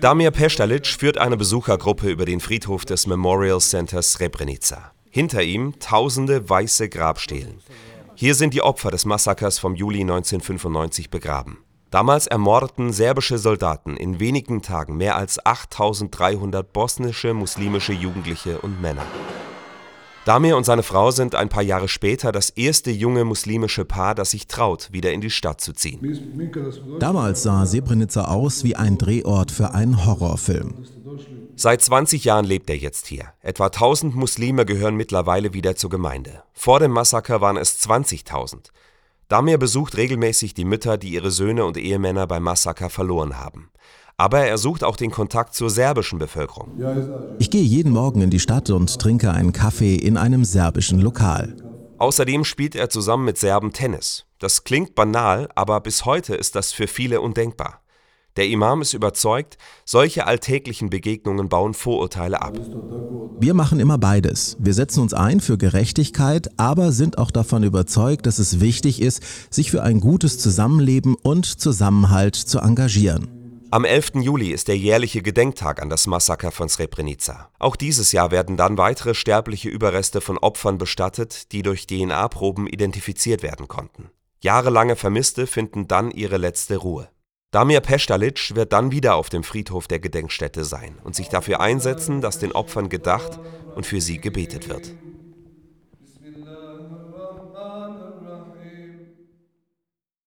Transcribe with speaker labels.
Speaker 1: Damir Pestalic führt eine Besuchergruppe über den Friedhof des Memorial Centers Srebrenica. Hinter ihm tausende weiße Grabstelen. Hier sind die Opfer des Massakers vom Juli 1995 begraben. Damals ermordeten serbische Soldaten in wenigen Tagen mehr als 8300 bosnische muslimische Jugendliche und Männer. Damir und seine Frau sind ein paar Jahre später das erste junge muslimische Paar, das sich traut, wieder in die Stadt zu ziehen.
Speaker 2: Damals sah Srebrenica aus wie ein Drehort für einen Horrorfilm.
Speaker 1: Seit 20 Jahren lebt er jetzt hier. Etwa 1000 Muslime gehören mittlerweile wieder zur Gemeinde. Vor dem Massaker waren es 20.000. Damir besucht regelmäßig die Mütter, die ihre Söhne und Ehemänner beim Massaker verloren haben. Aber er sucht auch den Kontakt zur serbischen Bevölkerung.
Speaker 2: Ich gehe jeden Morgen in die Stadt und trinke einen Kaffee in einem serbischen Lokal.
Speaker 1: Außerdem spielt er zusammen mit Serben Tennis. Das klingt banal, aber bis heute ist das für viele undenkbar. Der Imam ist überzeugt, solche alltäglichen Begegnungen bauen Vorurteile ab.
Speaker 2: Wir machen immer beides. Wir setzen uns ein für Gerechtigkeit, aber sind auch davon überzeugt, dass es wichtig ist, sich für ein gutes Zusammenleben und Zusammenhalt zu engagieren.
Speaker 1: Am 11. Juli ist der jährliche Gedenktag an das Massaker von Srebrenica. Auch dieses Jahr werden dann weitere sterbliche Überreste von Opfern bestattet, die durch DNA-Proben identifiziert werden konnten. Jahrelange Vermisste finden dann ihre letzte Ruhe. Damir Pestalic wird dann wieder auf dem Friedhof der Gedenkstätte sein und sich dafür einsetzen, dass den Opfern gedacht und für sie gebetet wird.